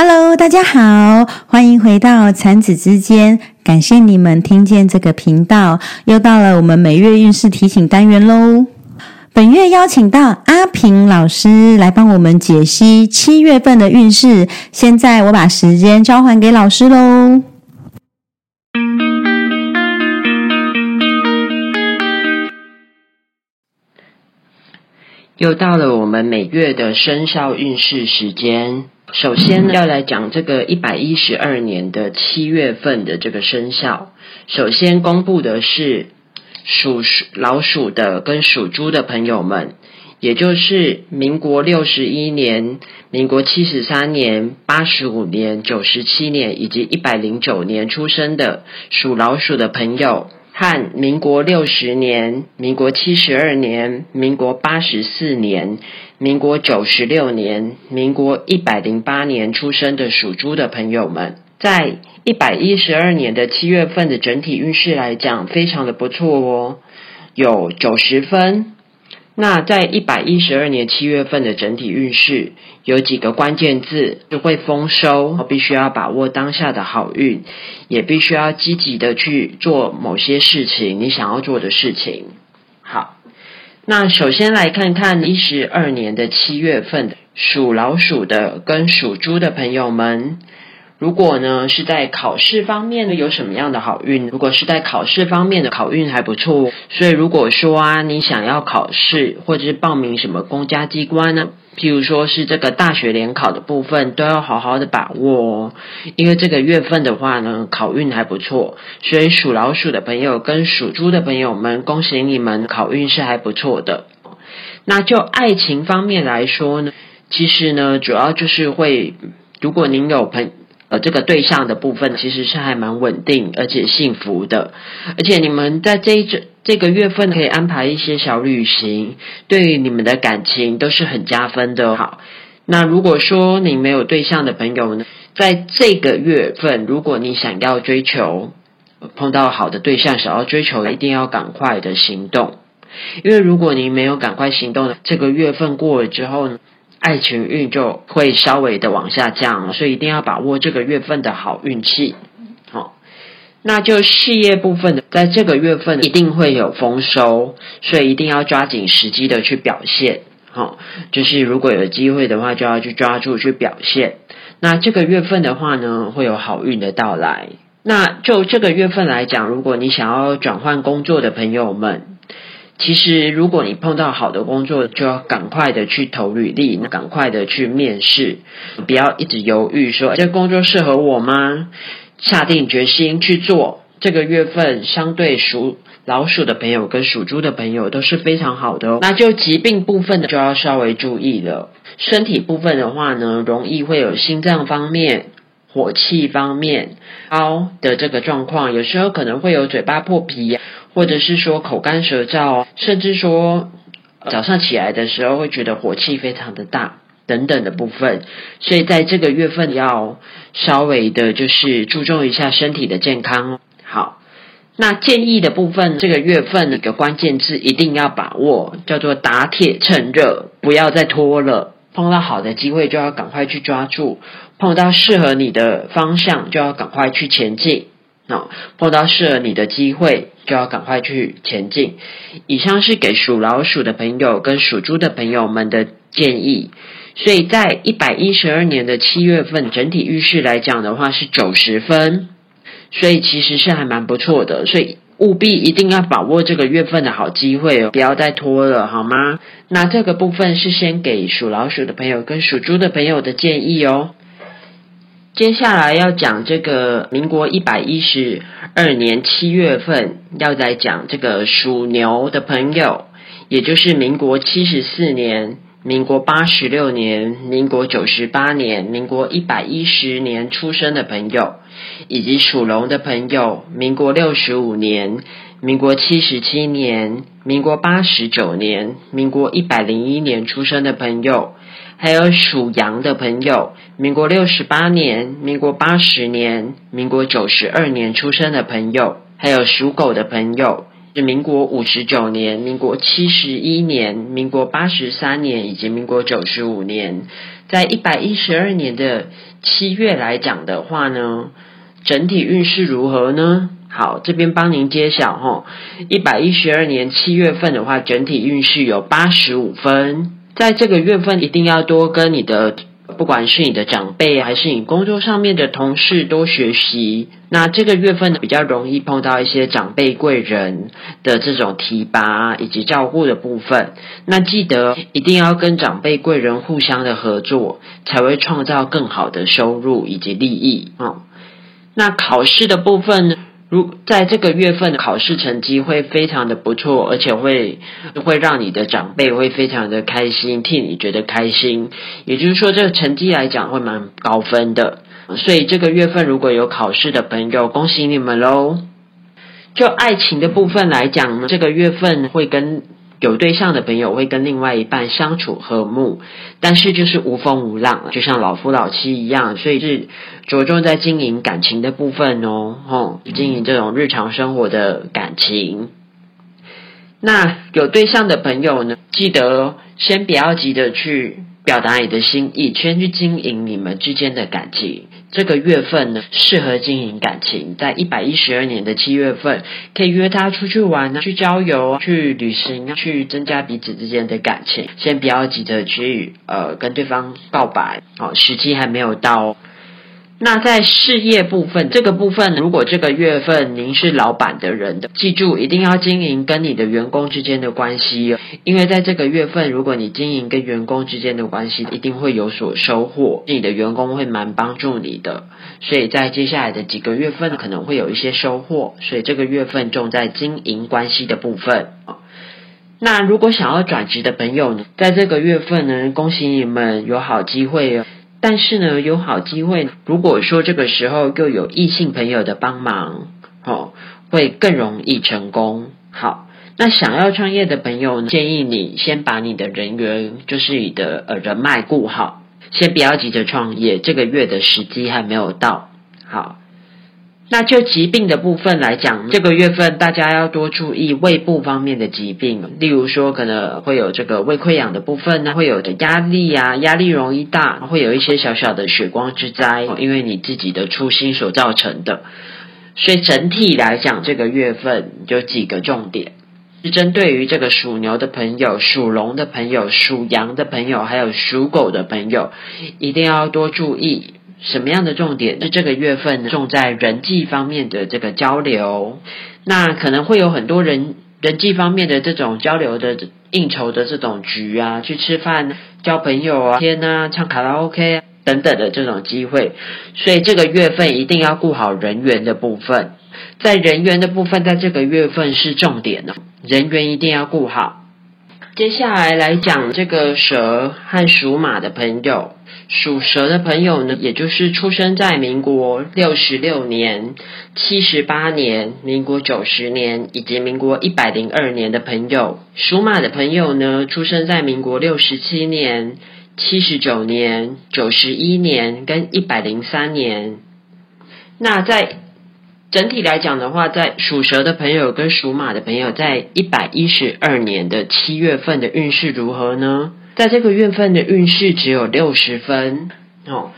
Hello，大家好，欢迎回到产子之间。感谢你们听见这个频道，又到了我们每月运势提醒单元喽。本月邀请到阿平老师来帮我们解析七月份的运势。现在我把时间交还给老师喽。又到了我们每月的生肖运势时间。首先，要来讲这个一百一十二年的七月份的这个生肖。首先公布的是属鼠老鼠的跟属猪的朋友们，也就是民国六十一年、民国七十三年、八十五年、九十七年以及一百零九年出生的属老鼠的朋友。和民国六十年、民国七十二年、民国八十四年、民国九十六年、民国一百零八年出生的属猪的朋友们，在一百一十二年的七月份的整体运势来讲，非常的不错哦，有九十分。那在一百一十二年七月份的整体运势有几个关键字，就会丰收，必须要把握当下的好运，也必须要积极的去做某些事情，你想要做的事情。那首先来看看一十二年的七月份属老鼠的跟属猪的朋友们。如果呢是在考试方面呢有什么样的好运？如果是在考试方面的考运还不错，所以如果说啊你想要考试或者是报名什么公家机关呢，譬如说是这个大学联考的部分，都要好好的把握哦。因为这个月份的话呢考运还不错，所以属老鼠的朋友跟属猪的朋友们，恭喜你们考运是还不错的。那就爱情方面来说呢，其实呢主要就是会，如果您有朋呃，这个对象的部分其实是还蛮稳定而且幸福的，而且你们在这一这这个月份可以安排一些小旅行，对你们的感情都是很加分的。好，那如果说你没有对象的朋友呢，在这个月份，如果你想要追求碰到好的对象，想要追求，一定要赶快的行动，因为如果你没有赶快行动，这个月份过了之后呢？爱情运就会稍微的往下降，所以一定要把握这个月份的好运气。好，那就事业部分的，在这个月份一定会有丰收，所以一定要抓紧时机的去表现。好，就是如果有机会的话，就要去抓住去表现。那这个月份的话呢，会有好运的到来。那就这个月份来讲，如果你想要转换工作的朋友们。其实，如果你碰到好的工作，就要赶快的去投履历，赶快的去面试，不要一直犹豫，说这工作适合我吗？下定决心去做。这个月份相对属老鼠的朋友跟属猪的朋友都是非常好的哦。那就疾病部分的就要稍微注意了。身体部分的话呢，容易会有心脏方面、火气方面高的这个状况，有时候可能会有嘴巴破皮。或者是说口干舌燥，甚至说早上起来的时候会觉得火气非常的大等等的部分，所以在这个月份要稍微的就是注重一下身体的健康。好，那建议的部分，这个月份的一个关键字一定要把握，叫做打铁趁热，不要再拖了。碰到好的机会就要赶快去抓住，碰到适合你的方向就要赶快去前进。那碰到适合你的机会。就要赶快去前进。以上是给属老鼠的朋友跟属猪的朋友们的建议。所以在一百一十二年的七月份整体运势来讲的话是九十分，所以其实是还蛮不错的。所以务必一定要把握这个月份的好机会哦，不要再拖了，好吗？那这个部分是先给属老鼠的朋友跟属猪的朋友的建议哦。接下来要讲这个民国一百一十二年七月份，要来讲这个属牛的朋友，也就是民国七十四年、民国八十六年、民国九十八年、民国一百一十年出生的朋友，以及属龙的朋友，民国六十五年、民国七十七年、民国八十九年、民国一百零一年出生的朋友。还有属羊的朋友，民国六十八年、民国八十年、民国九十二年出生的朋友，还有属狗的朋友，是民国五十九年、民国七十一年、民国八十三年以及民国九十五年在一百一十二年的七月来讲的话呢，整体运势如何呢？好，这边帮您揭晓哈。一百一十二年七月份的话，整体运势有八十五分。在这个月份，一定要多跟你的，不管是你的长辈还是你工作上面的同事多学习。那这个月份呢，比较容易碰到一些长辈贵人的这种提拔以及照顾的部分。那记得一定要跟长辈贵人互相的合作，才会创造更好的收入以及利益啊。那考试的部分呢？如在这个月份考试成绩会非常的不错，而且会会让你的长辈会非常的开心，替你觉得开心。也就是说，这个成绩来讲会蛮高分的。所以这个月份如果有考试的朋友，恭喜你们喽！就爱情的部分来讲呢，这个月份会跟。有对象的朋友会跟另外一半相处和睦，但是就是无风无浪，就像老夫老妻一样，所以是着重在经营感情的部分哦，吼，经营这种日常生活的感情。那有对象的朋友呢，记得先不要急着去。表达你的心意，先去经营你们之间的感情。这个月份呢，适合经营感情。在一百一十二年的七月份，可以约他出去玩啊，去郊游啊、去旅行啊，去增加彼此之间的感情。先不要急着去呃跟对方告白，哦，时机还没有到。那在事业部分，这个部分，如果这个月份您是老板的人的，记住一定要经营跟你的员工之间的关系，因为在这个月份，如果你经营跟员工之间的关系，一定会有所收获，你的员工会蛮帮助你的，所以在接下来的几个月份可能会有一些收获，所以这个月份重在经营关系的部分。那如果想要转职的朋友呢，在这个月份呢，恭喜你们有好机会哦。但是呢，有好机会。如果说这个时候又有异性朋友的帮忙，哦，会更容易成功。好，那想要创业的朋友，建议你先把你的人员，就是你的呃人脉顾好，先不要急着创业。这个月的时机还没有到。好。那就疾病的部分来讲，这个月份大家要多注意胃部方面的疾病，例如说可能会有这个胃溃疡的部分呢，会有的压力啊，压力容易大，会有一些小小的血光之灾，因为你自己的粗心所造成的。所以整体来讲，这个月份有几个重点，是针对于这个属牛的朋友、属龙的朋友、属羊的朋友，还有属狗的朋友，一定要多注意。什么样的重点？是这个月份重在人际方面的这个交流，那可能会有很多人人际方面的这种交流的应酬的这种局啊，去吃饭、交朋友啊、天啊、唱卡拉 OK 啊等等的这种机会，所以这个月份一定要顾好人缘的部分，在人缘的部分，在这个月份是重点哦，人缘一定要顾好。接下来来讲这个蛇和属马的朋友，属蛇的朋友呢，也就是出生在民国六十六年、七十八年、民国九十年以及民国一百零二年的朋友；属马的朋友呢，出生在民国六十七年、七十九年、九十一年跟一百零三年。那在整体来讲的话，在属蛇的朋友跟属马的朋友，在一百一十二年的七月份的运势如何呢？在这个月份的运势只有六十分哦。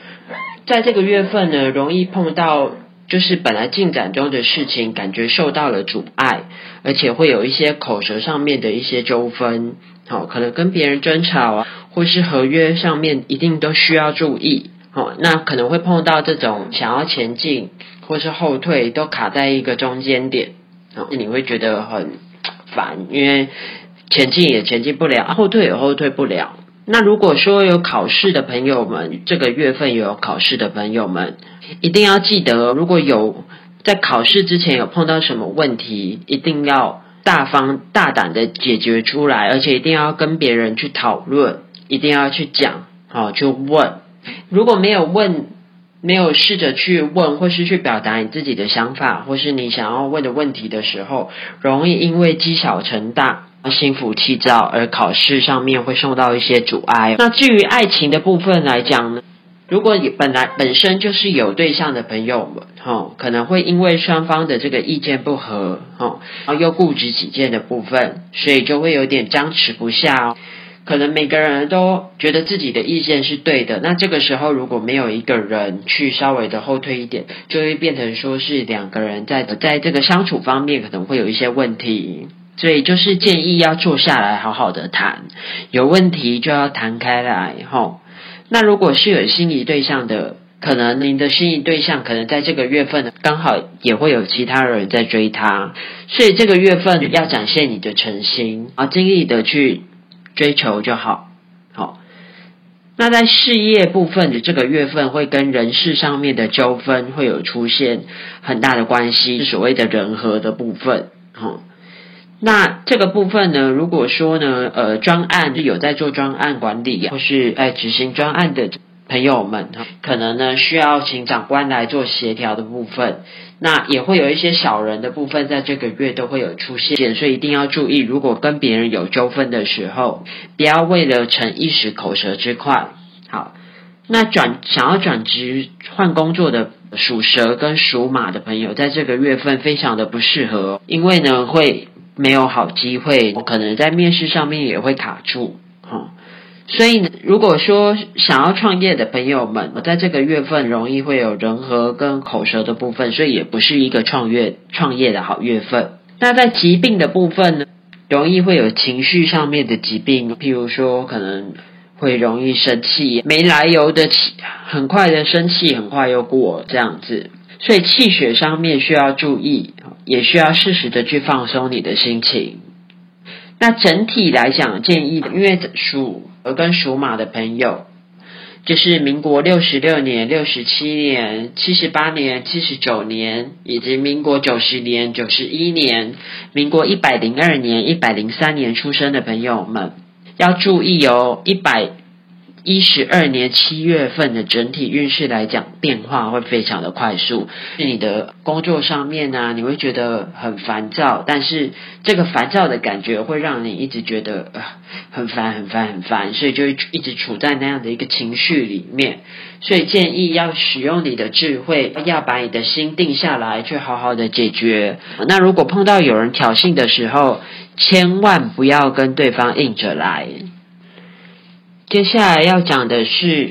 在这个月份呢，容易碰到就是本来进展中的事情，感觉受到了阻碍，而且会有一些口舌上面的一些纠纷，哦，可能跟别人争吵啊，或是合约上面一定都需要注意哦。那可能会碰到这种想要前进。或是后退都卡在一个中间点，哦，你会觉得很烦，因为前进也前进不了，后退也后退不了。那如果说有考试的朋友们，这个月份有考试的朋友们，一定要记得，如果有在考试之前有碰到什么问题，一定要大方大胆的解决出来，而且一定要跟别人去讨论，一定要去讲，好，就问。如果没有问。没有试着去问，或是去表达你自己的想法，或是你想要问的问题的时候，容易因为积小成大，心浮气躁，而考试上面会受到一些阻碍。那至于爱情的部分来讲呢，如果你本来本身就是有对象的朋友们，哈，可能会因为双方的这个意见不合，哈，然后又固执己见的部分，所以就会有点僵持不下哦。可能每个人都觉得自己的意见是对的，那这个时候如果没有一个人去稍微的后退一点，就会变成说是两个人在在这个相处方面可能会有一些问题，所以就是建议要坐下来好好的谈，有问题就要谈开来吼。那如果是有心仪对象的，可能您的心仪对象可能在这个月份刚好也会有其他人在追他，所以这个月份要展现你的诚心啊，尽力的去。追求就好，好。那在事业部分的这个月份，会跟人事上面的纠纷会有出现很大的关系，是所谓的人和的部分，吼。那这个部分呢，如果说呢，呃，专案是有在做专案管理，或是在执行专案的。朋友们，可能呢需要请长官来做协调的部分，那也会有一些小人的部分，在这个月都会有出现，所以一定要注意，如果跟别人有纠纷的时候，不要为了逞一时口舌之快。好，那转想要转职换工作的属蛇跟属马的朋友，在这个月份非常的不适合，因为呢会没有好机会，我可能在面试上面也会卡住。哈所以，如果说想要创业的朋友们，在这个月份容易会有人和跟口舌的部分，所以也不是一个创业创业的好月份。那在疾病的部分呢，容易会有情绪上面的疾病，譬如说可能会容易生气，没来由的气，很快的生气，很快又过这样子。所以气血上面需要注意，也需要适时的去放松你的心情。那整体来讲，建议因为属。而跟属马的朋友，就是民国六十六年、六十七年、七十八年、七十九年，以及民国九十年、九十一年、民国一百零二年、一百零三年出生的朋友们，要注意哦，一百。一十二年七月份的整体运势来讲，变化会非常的快速。是你的工作上面呢，你会觉得很烦躁，但是这个烦躁的感觉会让你一直觉得呃很烦、很烦、很烦，所以就一直处在那样的一个情绪里面。所以建议要使用你的智慧，要把你的心定下来，去好好的解决。那如果碰到有人挑衅的时候，千万不要跟对方硬着来。接下来要讲的是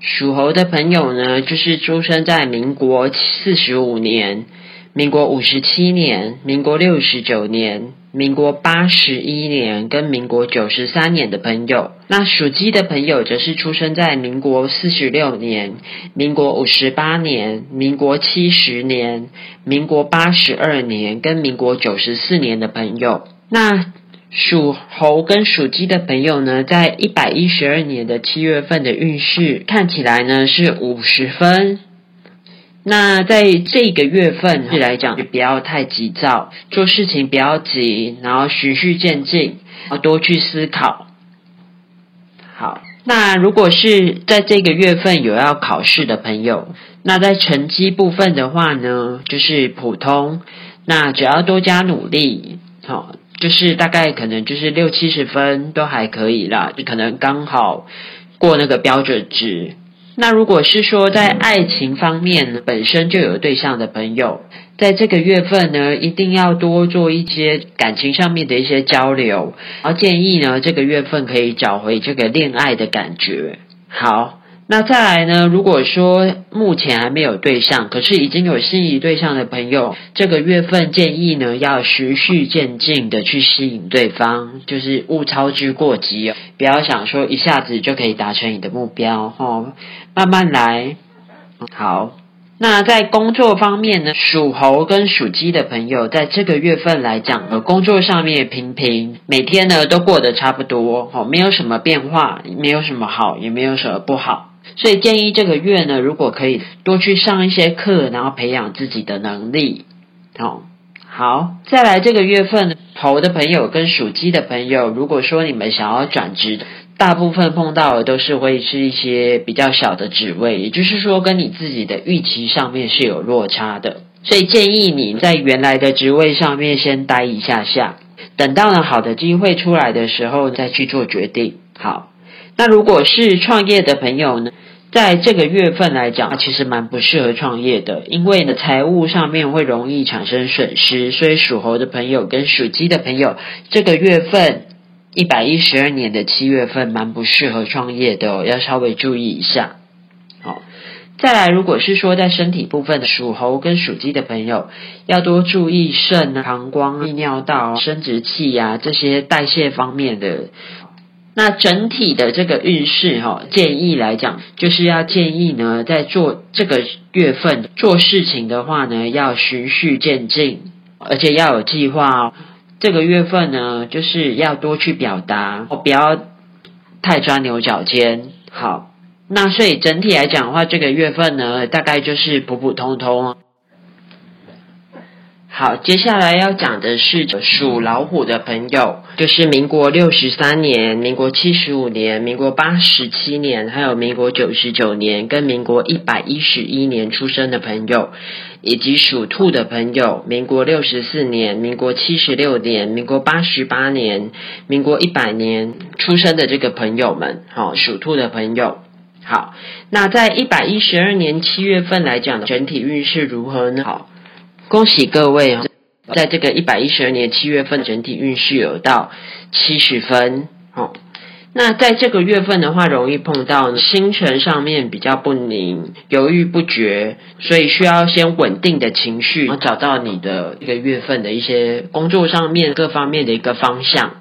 属猴的朋友呢，就是出生在民国四十五年、民国五十七年、民国六十九年、民国八十一年跟民国九十三年的朋友。那属鸡的朋友则是出生在民国四十六年、民国五十八年、民国七十年、民国八十二年跟民国九十四年的朋友。那属猴跟属鸡的朋友呢，在一百一十二年的七月份的运势看起来呢是五十分。那在这个月份来讲，就不要太急躁，做事情不要急，然后循序渐进，要多去思考。好，那如果是在这个月份有要考试的朋友，那在成绩部分的话呢，就是普通，那只要多加努力，好。就是大概可能就是六七十分都还可以啦，就可能刚好过那个标准值。那如果是说在爱情方面本身就有对象的朋友，在这个月份呢，一定要多做一些感情上面的一些交流，然后建议呢这个月份可以找回这个恋爱的感觉。好。那再来呢？如果说目前还没有对象，可是已经有心仪对象的朋友，这个月份建议呢要循序渐进的去吸引对方，就是勿操之过急哦，不要想说一下子就可以达成你的目标哦，慢慢来。好，那在工作方面呢，属猴跟属鸡的朋友，在这个月份来讲，呃，工作上面平平，每天呢都过得差不多，哦，没有什么变化，没有什么好，也没有什么不好。所以建议这个月呢，如果可以多去上一些课，然后培养自己的能力。好，好，再来这个月份，猴的朋友跟属鸡的朋友，如果说你们想要转职，大部分碰到的都是会是一些比较小的职位，也就是说跟你自己的预期上面是有落差的。所以建议你在原来的职位上面先待一下下，等到了好的机会出来的时候再去做决定。好。那如果是创业的朋友呢，在这个月份来讲，其实蛮不适合创业的，因为呢财务上面会容易产生损失，所以属猴的朋友跟属鸡的朋友，这个月份一百一十二年的七月份蛮不适合创业的，要稍微注意一下。好，再来，如果是说在身体部分的，属猴跟属鸡的朋友要多注意肾、膀胱、泌尿道、生殖器呀这些代谢方面的。那整体的这个运势哈，建议来讲，就是要建议呢，在做这个月份做事情的话呢，要循序渐进，而且要有计划哦。这个月份呢，就是要多去表达，不要太钻牛角尖。好，那所以整体来讲的话，这个月份呢，大概就是普普通通。好，接下来要讲的是属老虎的朋友，就是民国六十三年、民国七十五年、民国八十七年，还有民国九十九年跟民国一百一十一年出生的朋友，以及属兔的朋友，民国六十四年、民国七十六年、民国八十八年、民国一百年出生的这个朋友们，好，属兔的朋友，好，那在一百一十二年七月份来讲，整体运势如何呢？好。恭喜各位啊，在这个一百一十二年七月份，整体运势有到七十分哦。那在这个月份的话，容易碰到星辰上面比较不宁、犹豫不决，所以需要先稳定的情绪，然后找到你的一个月份的一些工作上面各方面的一个方向。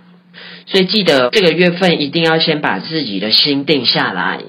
所以记得这个月份一定要先把自己的心定下来。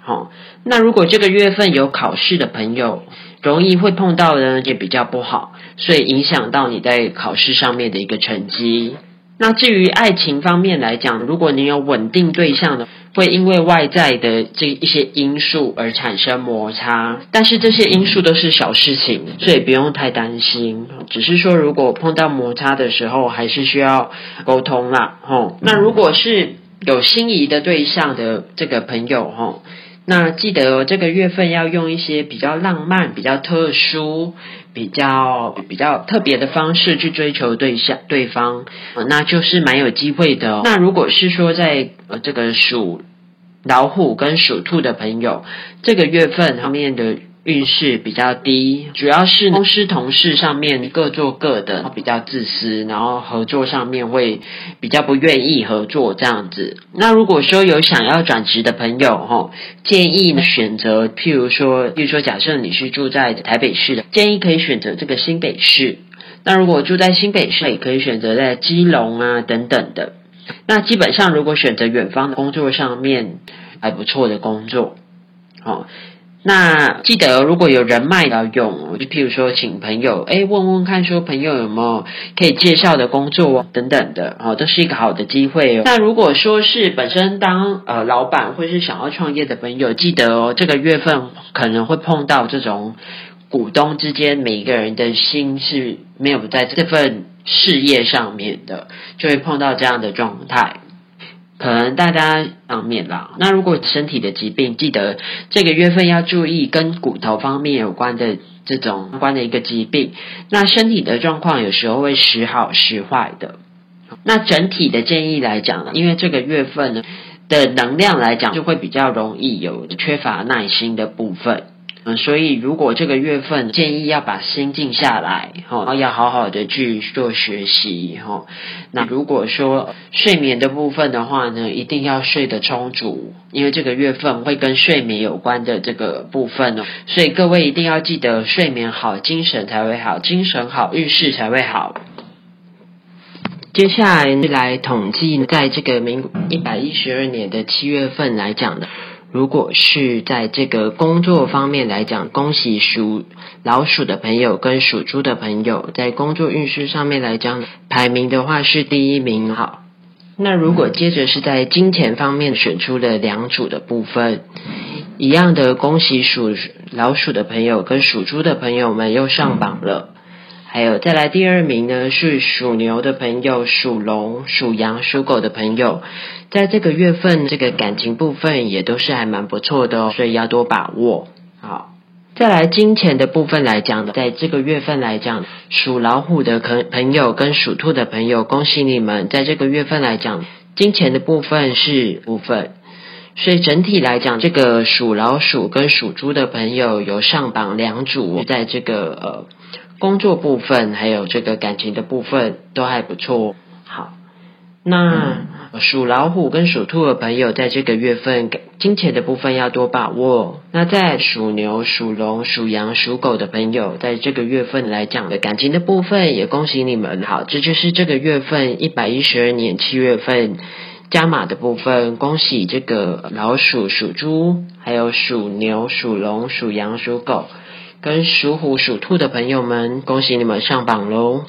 好，那如果这个月份有考试的朋友。容易会碰到的也比较不好，所以影响到你在考试上面的一个成绩。那至于爱情方面来讲，如果你有稳定对象的，会因为外在的这一些因素而产生摩擦，但是这些因素都是小事情，所以不用太担心。只是说，如果碰到摩擦的时候，还是需要沟通啦。吼，那如果是有心仪的对象的这个朋友，吼。那记得这个月份要用一些比较浪漫、比较特殊、比较比较特别的方式去追求对象对方，那就是蛮有机会的。那如果是说在呃这个属老虎跟属兔的朋友，这个月份方面的。运势比较低，主要是公司同事上面各做各的，比较自私，然后合作上面会比较不愿意合作这样子。那如果说有想要转职的朋友，哈，建议呢选择，譬如说，譬如说，假设你是住在台北市的，建议可以选择这个新北市。那如果住在新北市，也可以选择在基隆啊等等的。那基本上，如果选择远方的工作上面还不错的工作，好。那记得，如果有人脉要用，就譬如说，请朋友哎问问看，说朋友有没有可以介绍的工作等等的，哦，都是一个好的机会哦。那如果说是本身当呃老板或是想要创业的朋友，记得哦，这个月份可能会碰到这种股东之间每一个人的心是没有在这份事业上面的，就会碰到这样的状态。可能大家方面啦，那如果身体的疾病，记得这个月份要注意跟骨头方面有关的这种关的一个疾病。那身体的状况有时候会时好时坏的。那整体的建议来讲呢，因为这个月份呢的能量来讲，就会比较容易有缺乏耐心的部分。所以如果这个月份建议要把心静下来，哈，然后要好好的去做学习，哈。那如果说睡眠的部分的话呢，一定要睡得充足，因为这个月份会跟睡眠有关的这个部分哦。所以各位一定要记得睡眠好，精神才会好，精神好，运势才会好。接下来来统计，在这个明一百一十二年的七月份来讲的。如果是在这个工作方面来讲，恭喜属老鼠的朋友跟属猪的朋友，在工作运势上面来讲，排名的话是第一名。好，那如果接着是在金钱方面选出了两组的部分，一样的恭喜属老鼠的朋友跟属猪的朋友们又上榜了。还有再来第二名呢，是属牛的朋友、属龙、属羊、属狗的朋友，在这个月份这个感情部分也都是还蛮不错的哦，所以要多把握。好，再来金钱的部分来讲，在这个月份来讲，属老虎的朋朋友跟属兔的朋友，恭喜你们，在这个月份来讲，金钱的部分是部分，所以整体来讲，这个属老鼠跟属猪的朋友有上榜两组，在这个呃。工作部分还有这个感情的部分都还不错。好，那属老虎跟属兔的朋友，在这个月份金钱的部分要多把握。那在属牛、属龙、属羊、属狗的朋友，在这个月份来讲的感情的部分，也恭喜你们。好，这就是这个月份一百一十二年七月份加码的部分。恭喜这个老鼠、属猪，还有属牛、属龙、属羊、属狗，跟属虎、属兔的朋友们，恭喜你们上榜喽！